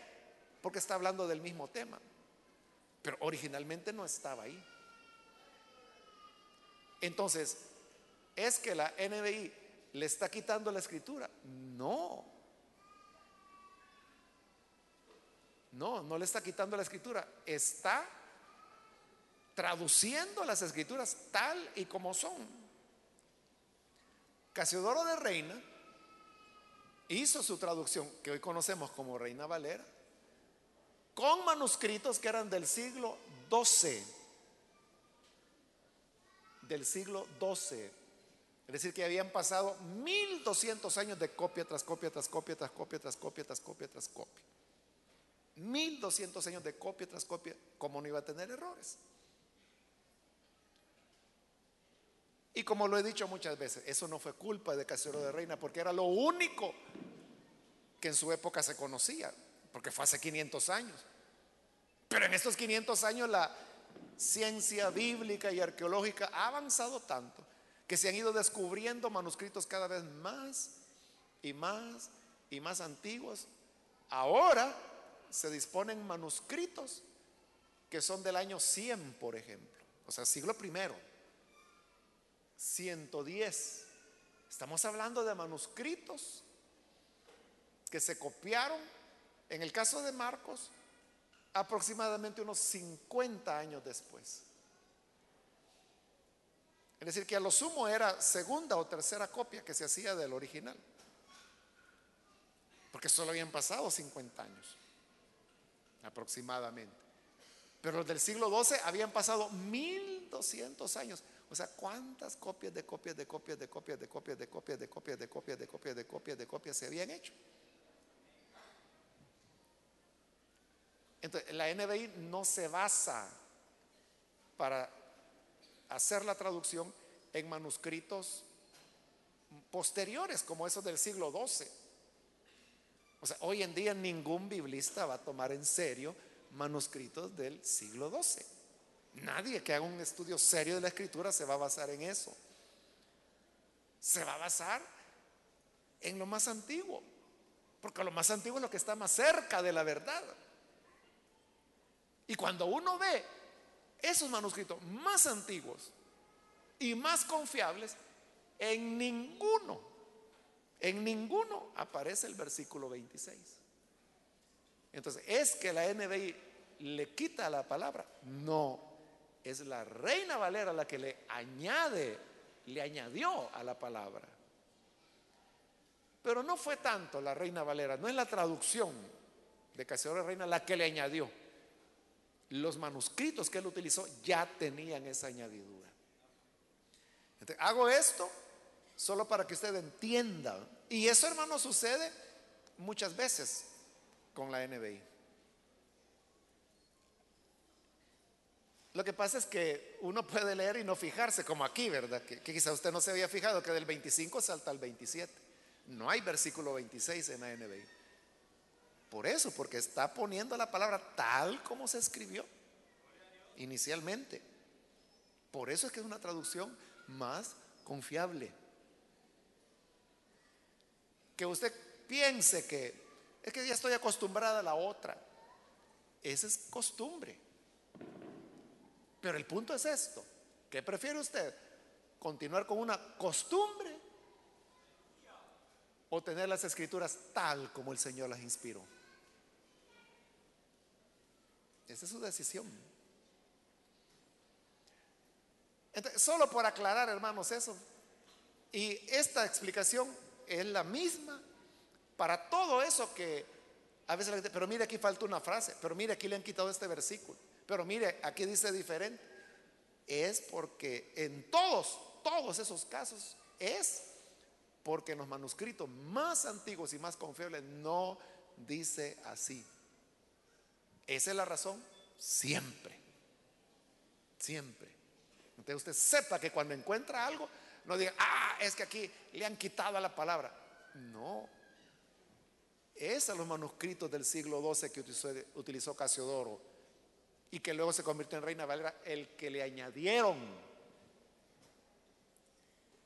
Porque está hablando del mismo tema. Pero originalmente no estaba ahí. Entonces, ¿es que la NBI le está quitando la escritura? No. No, no le está quitando la escritura. Está traduciendo las escrituras tal y como son. Casiodoro de Reina hizo su traducción, que hoy conocemos como Reina Valera, con manuscritos que eran del siglo XII. Del siglo XII. Es decir, que habían pasado 1200 años de copia tras copia, tras copia, tras copia, tras copia, tras copia, tras copia. 1200 años de copia tras copia, ¿cómo no iba a tener errores? Y como lo he dicho muchas veces, eso no fue culpa de Casero de Reina, porque era lo único que en su época se conocía, porque fue hace 500 años. Pero en estos 500 años la ciencia bíblica y arqueológica ha avanzado tanto que se han ido descubriendo manuscritos cada vez más y más y más antiguos. Ahora se disponen manuscritos que son del año 100, por ejemplo, o sea, siglo primero, 110. Estamos hablando de manuscritos que se copiaron, en el caso de Marcos, aproximadamente unos 50 años después. Es decir, que a lo sumo era segunda o tercera copia que se hacía del original. Porque solo habían pasado 50 años, aproximadamente. Pero los del siglo XII habían pasado 1200 años. O sea, ¿cuántas copias de copias de copias de copias de copias de copias de copias de copias de copias de copias de copias se habían hecho? Entonces, la NBI no se basa para hacer la traducción en manuscritos posteriores como esos del siglo XII. O sea, hoy en día ningún biblista va a tomar en serio manuscritos del siglo XII. Nadie que haga un estudio serio de la escritura se va a basar en eso. Se va a basar en lo más antiguo, porque lo más antiguo es lo que está más cerca de la verdad. Y cuando uno ve esos manuscritos más antiguos y más confiables, en ninguno, en ninguno aparece el versículo 26. Entonces, ¿es que la NBI le quita la palabra? No, es la reina Valera la que le añade, le añadió a la palabra. Pero no fue tanto la reina Valera, no es la traducción de Casiodoro Reina la que le añadió los manuscritos que él utilizó ya tenían esa añadidura. hago esto solo para que usted entienda. Y eso, hermano, sucede muchas veces con la NBI. Lo que pasa es que uno puede leer y no fijarse, como aquí, ¿verdad? Que, que, quizá usted no se había fijado que del 25 salta al 27. No hay versículo 26 en la. Por eso, porque está poniendo la palabra tal como se escribió inicialmente. Por eso es que es una traducción más confiable. Que usted piense que es que ya estoy acostumbrada a la otra. Esa es costumbre. Pero el punto es esto. ¿Qué prefiere usted? ¿Continuar con una costumbre o tener las escrituras tal como el Señor las inspiró? Esa es su decisión. Entonces, solo por aclarar, hermanos, eso. Y esta explicación es la misma para todo eso que a veces la gente, pero mire aquí falta una frase, pero mire aquí le han quitado este versículo, pero mire aquí dice diferente. Es porque en todos, todos esos casos es porque en los manuscritos más antiguos y más confiables no dice así. Esa es la razón siempre. Siempre. Entonces usted sepa que cuando encuentra algo, no diga, ah, es que aquí le han quitado la palabra. No. Es a los manuscritos del siglo XII que utilizó, utilizó Casiodoro y que luego se convirtió en Reina Valera, el que le añadieron.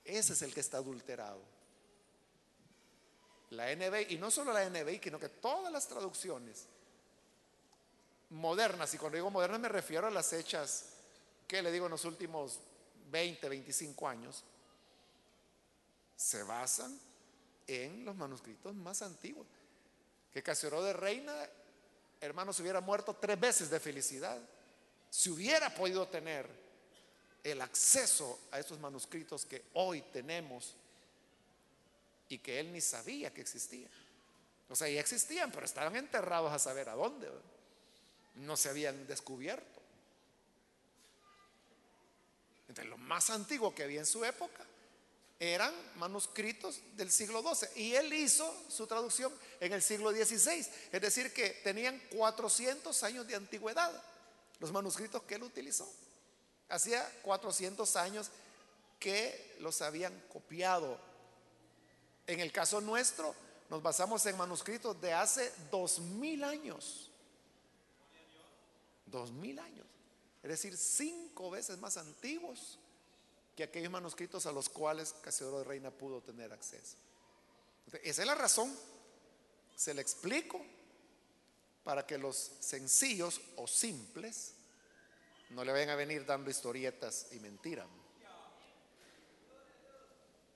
Ese es el que está adulterado. La NB, y no solo la NB, sino que todas las traducciones modernas, y cuando digo modernas me refiero a las hechas, que le digo, en los últimos 20, 25 años, se basan en los manuscritos más antiguos. Que Casiodoro de Reina, hermano, se hubiera muerto tres veces de felicidad. Si hubiera podido tener el acceso a esos manuscritos que hoy tenemos y que él ni sabía que existían. O sea, ya existían, pero estaban enterrados a saber a dónde no se habían descubierto. Entonces, lo más antiguo que había en su época eran manuscritos del siglo XII. Y él hizo su traducción en el siglo XVI. Es decir, que tenían 400 años de antigüedad los manuscritos que él utilizó. Hacía 400 años que los habían copiado. En el caso nuestro, nos basamos en manuscritos de hace dos mil años. Dos mil años. Es decir, cinco veces más antiguos que aquellos manuscritos a los cuales Casiodoro de Reina pudo tener acceso. Esa es la razón. Se le explico para que los sencillos o simples no le vayan a venir dando historietas y mentiras.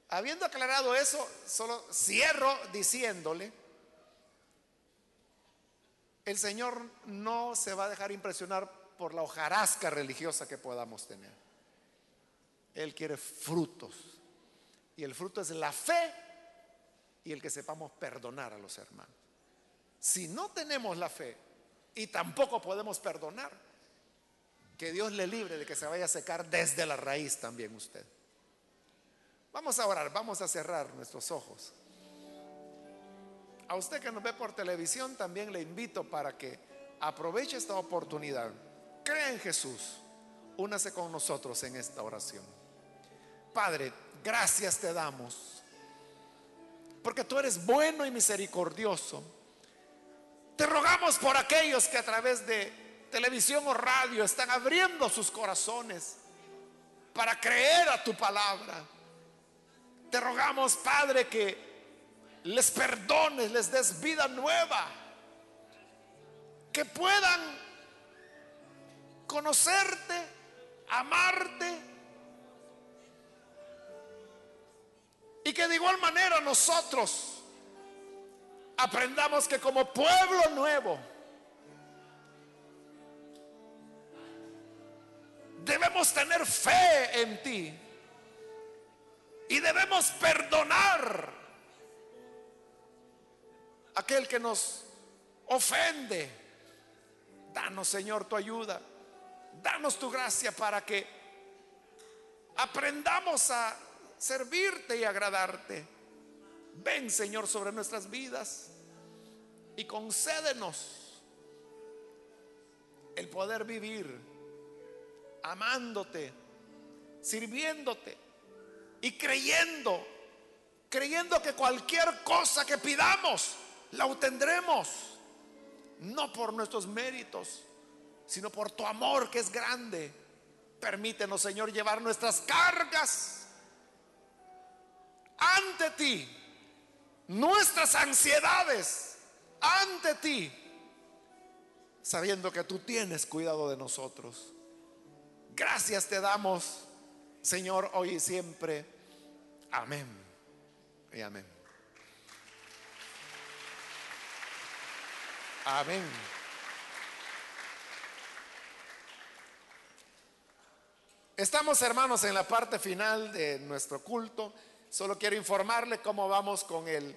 Habiendo aclarado eso, solo cierro diciéndole, el Señor no se va a dejar impresionar por la hojarasca religiosa que podamos tener. Él quiere frutos. Y el fruto es la fe y el que sepamos perdonar a los hermanos. Si no tenemos la fe y tampoco podemos perdonar, que Dios le libre de que se vaya a secar desde la raíz también usted. Vamos a orar, vamos a cerrar nuestros ojos. A usted que nos ve por televisión también le invito para que aproveche esta oportunidad. Crea en Jesús. Únase con nosotros en esta oración. Padre, gracias te damos. Porque tú eres bueno y misericordioso. Te rogamos por aquellos que a través de televisión o radio están abriendo sus corazones para creer a tu palabra te rogamos, Padre, que les perdones, les des vida nueva, que puedan conocerte, amarte, y que de igual manera nosotros aprendamos que como pueblo nuevo, debemos tener fe en ti y debemos perdonar aquel que nos ofende. Danos, Señor, tu ayuda. Danos tu gracia para que aprendamos a servirte y agradarte. Ven, Señor, sobre nuestras vidas y concédenos el poder vivir amándote, sirviéndote y creyendo, creyendo que cualquier cosa que pidamos, la obtendremos, no por nuestros méritos, sino por tu amor que es grande. Permítenos, Señor, llevar nuestras cargas ante ti, nuestras ansiedades ante ti, sabiendo que tú tienes cuidado de nosotros. Gracias te damos Señor, hoy y siempre. Amén. Y amén. Amén. Estamos hermanos en la parte final de nuestro culto. Solo quiero informarle cómo vamos con el